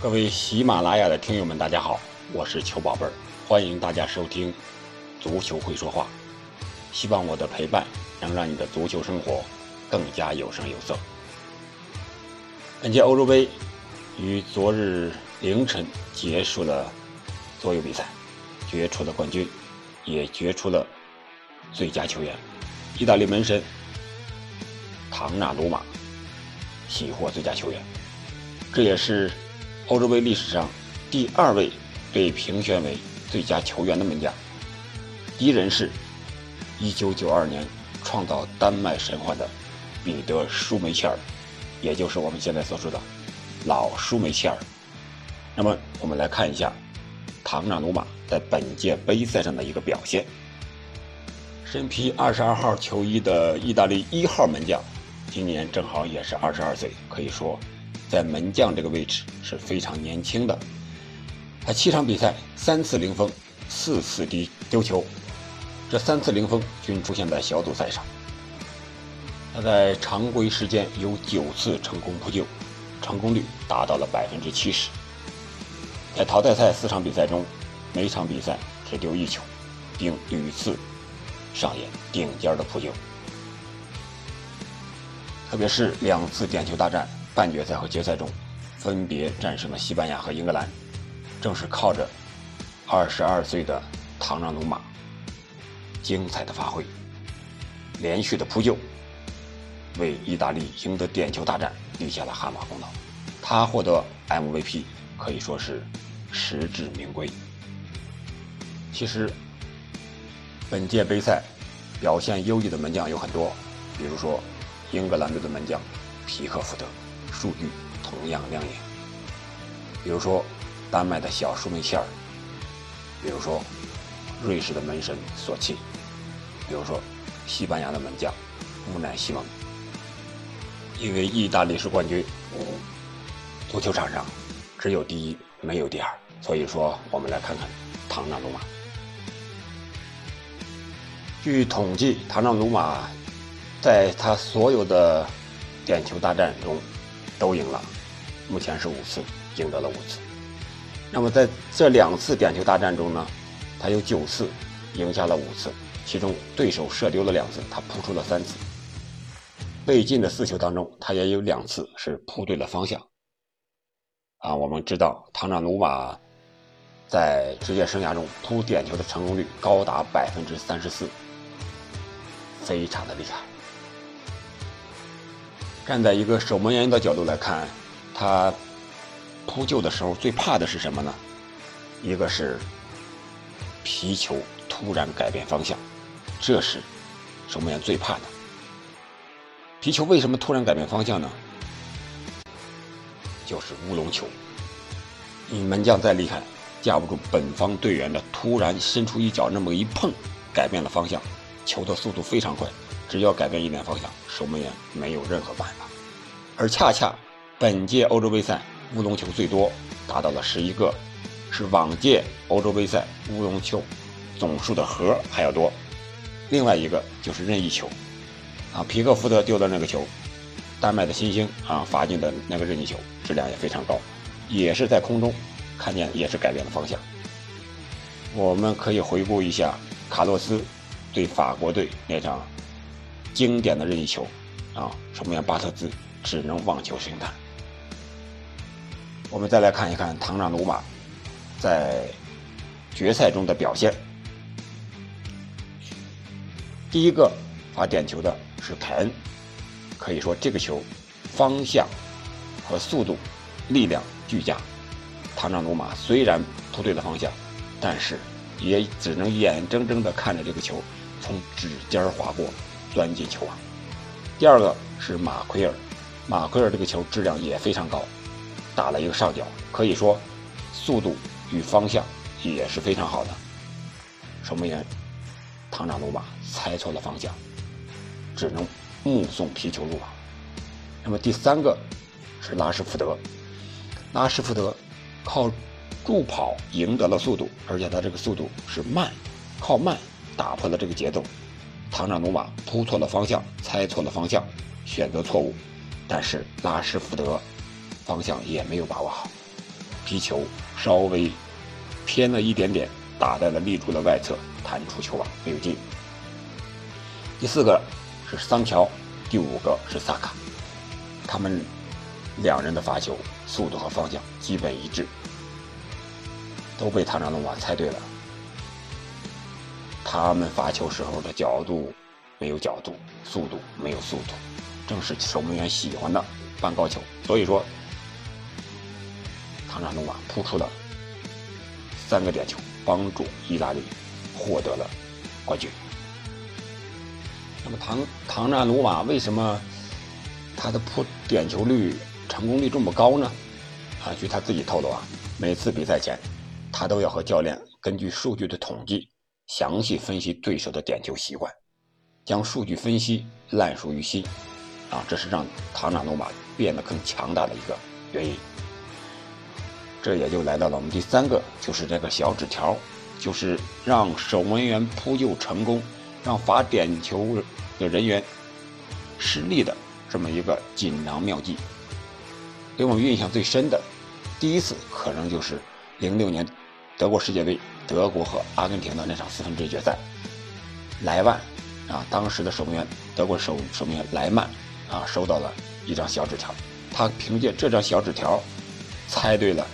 各位喜马拉雅的听友们，大家好，我是球宝贝儿，欢迎大家收听《足球会说话》。希望我的陪伴能让你的足球生活更加有声有色。本届欧洲杯于昨日凌晨结束了所有比赛，决出了冠军，也决出了最佳球员。意大利门神唐纳鲁马喜获最佳球员，这也是。欧洲杯历史上第二位被评选为最佳球员的门将，第一人是1992年创造丹麦神话的彼得·舒梅切尔，也就是我们现在所说的老舒梅切尔。那么，我们来看一下唐纳鲁马在本届杯赛上的一个表现。身披22号球衣的意大利一号门将，今年正好也是22岁，可以说。在门将这个位置是非常年轻的，他七场比赛三次零封，四次丢丢球，这三次零封均出现在小组赛上。他在常规时间有九次成功扑救，成功率达到了百分之七十。在淘汰赛四场比赛中，每场比赛只丢一球，并屡次上演顶尖的扑救，特别是两次点球大战。半决赛和决赛中，分别战胜了西班牙和英格兰，正是靠着二十二岁的唐纳鲁马精彩的发挥、连续的扑救，为意大利赢得点球大战立下了汗马功劳。他获得 MVP 可以说是实至名归。其实，本届杯赛表现优异的门将有很多，比如说英格兰队的门将皮克福德。数据同样亮眼，比如说丹麦的小舒梅切尔，比如说瑞士的门神索契，比如说西班牙的门将乌奈西蒙。因为意大利是冠军，足球场上只有第一没有第二，所以说我们来看看唐纳鲁马。据统计，唐纳鲁马在他所有的点球大战中。都赢了，目前是五次，赢得了五次。那么在这两次点球大战中呢，他有九次赢下了五次，其中对手射丢了两次，他扑出了三次。被进的四球当中，他也有两次是扑对了方向。啊，我们知道唐纳鲁马在职业生涯中扑点球的成功率高达百分之三十四，非常的厉害。站在一个守门员的角度来看，他扑救的时候最怕的是什么呢？一个是皮球突然改变方向，这是守门员最怕的。皮球为什么突然改变方向呢？就是乌龙球。你门将再厉害，架不住本方队员的突然伸出一脚，那么一碰，改变了方向，球的速度非常快。只要改变一点方向，守门员没有任何办法。而恰恰本届欧洲杯赛乌龙球最多，达到了十一个，是往届欧洲杯赛乌龙球总数的和还要多。另外一个就是任意球，啊，皮克福德丢的那个球，丹麦的新星啊罚进的那个任意球，质量也非常高，也是在空中看见，也是改变了方向。我们可以回顾一下卡洛斯对法国队那场。经典的任意球，啊，守门员巴特兹只能望球兴叹。我们再来看一看唐纳鲁马在决赛中的表现。第一个罚点球的是凯恩，可以说这个球方向和速度、力量俱佳。唐纳鲁马虽然扑对了方向，但是也只能眼睁睁地看着这个球从指尖划过。钻进球网。第二个是马奎尔，马奎尔这个球质量也非常高，打了一个上角，可以说速度与方向也是非常好的。守门员唐纳鲁马猜错了方向，只能目送皮球入网。那么第三个是拉什福德，拉什福德靠助跑赢得了速度，而且他这个速度是慢，靠慢打破了这个节奏。唐纳鲁马扑错了方向，猜错了方向，选择错误，但是拉什福德方向也没有把握好，皮球稍微偏了一点点，打在了立柱的外侧，弹出球网，没有进。第四个是桑乔，第五个是萨卡，他们两人的罚球速度和方向基本一致，都被唐纳鲁瓦猜对了。他们发球时候的角度没有角度，速度没有速度，正是守门员喜欢的半高球。所以说，唐纳鲁瓦扑出了三个点球，帮助意大利获得了冠军。那么唐唐纳鲁瓦为什么他的扑点球率成功率这么高呢？啊，据他自己透露啊，每次比赛前，他都要和教练根据数据的统计，详细分析对手的点球习惯，将数据分析烂熟于心，啊，这是让唐纳鲁瓦变得更强大的一个原因。这也就来到了我们第三个，就是这个小纸条，就是让守门员扑救成功。让罚点球的人员失利的这么一个锦囊妙计，给我们印象最深的，第一次可能就是零六年德国世界杯，德国和阿根廷的那场四分之一决赛，莱万啊，当时的守门员，德国守守门员莱曼啊，收到了一张小纸条，他凭借这张小纸条，猜对了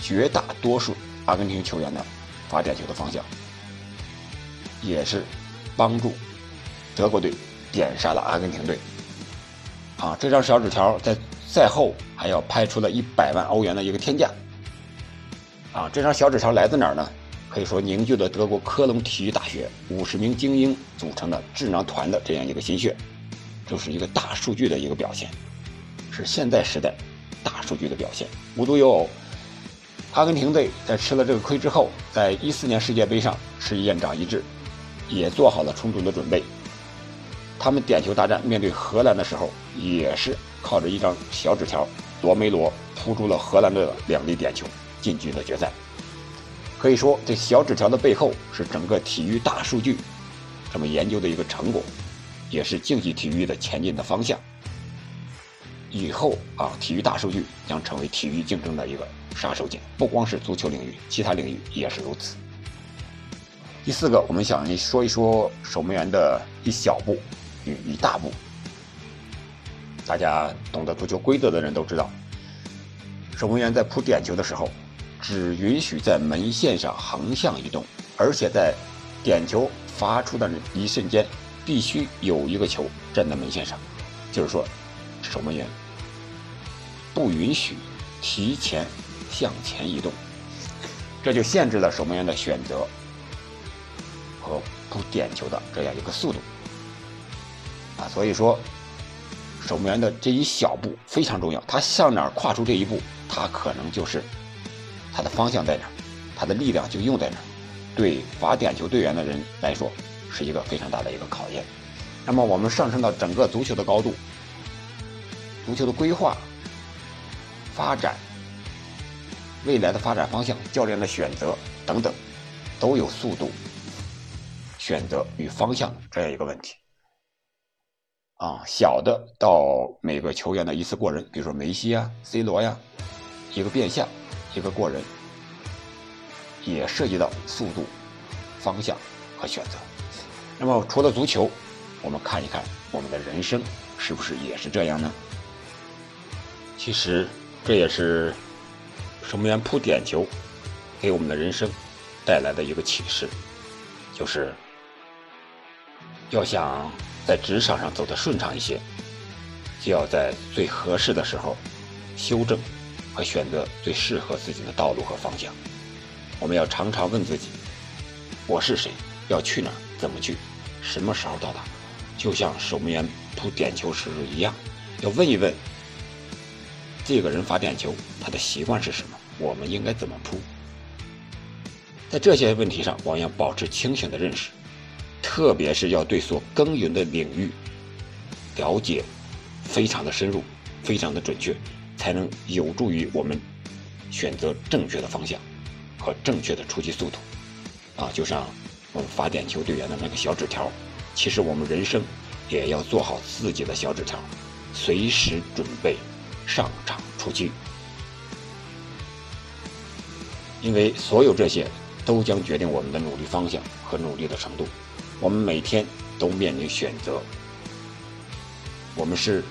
绝大多数阿根廷球员的罚点球的方向，也是。帮助德国队点杀了阿根廷队。啊，这张小纸条在赛后还要拍出了一百万欧元的一个天价。啊，这张小纸条来自哪儿呢？可以说凝聚了德国科隆体育大学五十名精英组成的智囊团的这样一个心血，就是一个大数据的一个表现，是现代时代大数据的表现。无独有偶，阿根廷队在吃了这个亏之后，在一四年世界杯上是燕长一智。也做好了充足的准备。他们点球大战面对荷兰的时候，也是靠着一张小纸条，罗梅罗扑出了荷兰队的两粒点球，进军了决赛。可以说，这小纸条的背后是整个体育大数据这么研究的一个成果，也是竞技体育的前进的方向。以后啊，体育大数据将成为体育竞争的一个杀手锏，不光是足球领域，其他领域也是如此。第四个，我们想说一说守门员的一小步与一大步。大家懂得足球规则的人都知道，守门员在扑点球的时候，只允许在门线上横向移动，而且在点球发出的一瞬间，必须有一个球站在门线上，就是说，守门员不允许提前向前移动，这就限制了守门员的选择。和扑点球的这样一个速度啊，所以说守门员的这一小步非常重要。他向哪儿跨出这一步，他可能就是他的方向在哪，他的力量就用在哪。对罚点球队员的人来说，是一个非常大的一个考验。那么我们上升到整个足球的高度，足球的规划、发展、未来的发展方向、教练的选择等等，都有速度。选择与方向这样一个问题，啊，小的到每个球员的一次过人，比如说梅西啊、C 罗呀，一个变向，一个过人，也涉及到速度、方向和选择。那么除了足球，我们看一看我们的人生是不是也是这样呢？其实这也是守门员扑点球给我们的人生带来的一个启示，就是。要想在职场上走得顺畅一些，就要在最合适的时候修正和选择最适合自己的道路和方向。我们要常常问自己：我是谁？要去哪儿？怎么去？什么时候到达？就像守门员扑点球时一样，要问一问这个人罚点球他的习惯是什么？我们应该怎么扑？在这些问题上，我们要保持清醒的认识。特别是要对所耕耘的领域了解非常的深入，非常的准确，才能有助于我们选择正确的方向和正确的出击速度。啊，就像我们罚点球队员的那个小纸条，其实我们人生也要做好自己的小纸条，随时准备上场出击。因为所有这些都将决定我们的努力方向和努力的程度。我们每天都面临选择，我们是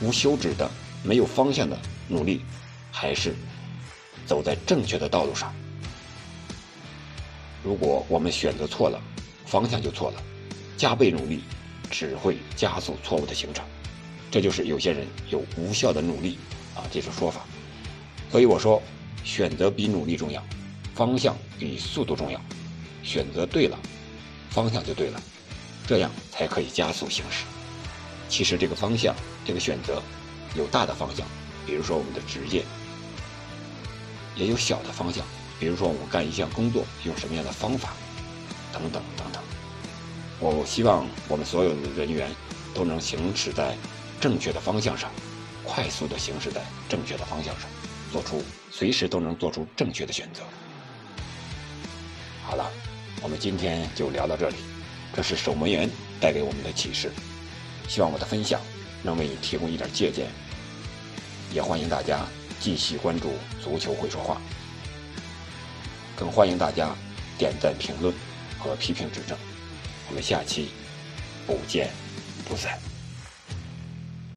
无休止的、没有方向的努力，还是走在正确的道路上？如果我们选择错了，方向就错了，加倍努力只会加速错误的形成。这就是有些人有无效的努力啊这种说法。所以我说，选择比努力重要，方向比速度重要。选择对了，方向就对了，这样才可以加速行驶。其实这个方向，这个选择有大的方向，比如说我们的职业，也有小的方向。比如说，我们干一项工作用什么样的方法，等等等等。我希望我们所有的人员都能行驶在正确的方向上，快速的行驶在正确的方向上，做出随时都能做出正确的选择。好了，我们今天就聊到这里。这是守门员带给我们的启示，希望我的分享能为你提供一点借鉴。也欢迎大家继续关注足球会说话。更欢迎大家点赞、评论和批评指正，我们下期不见不散。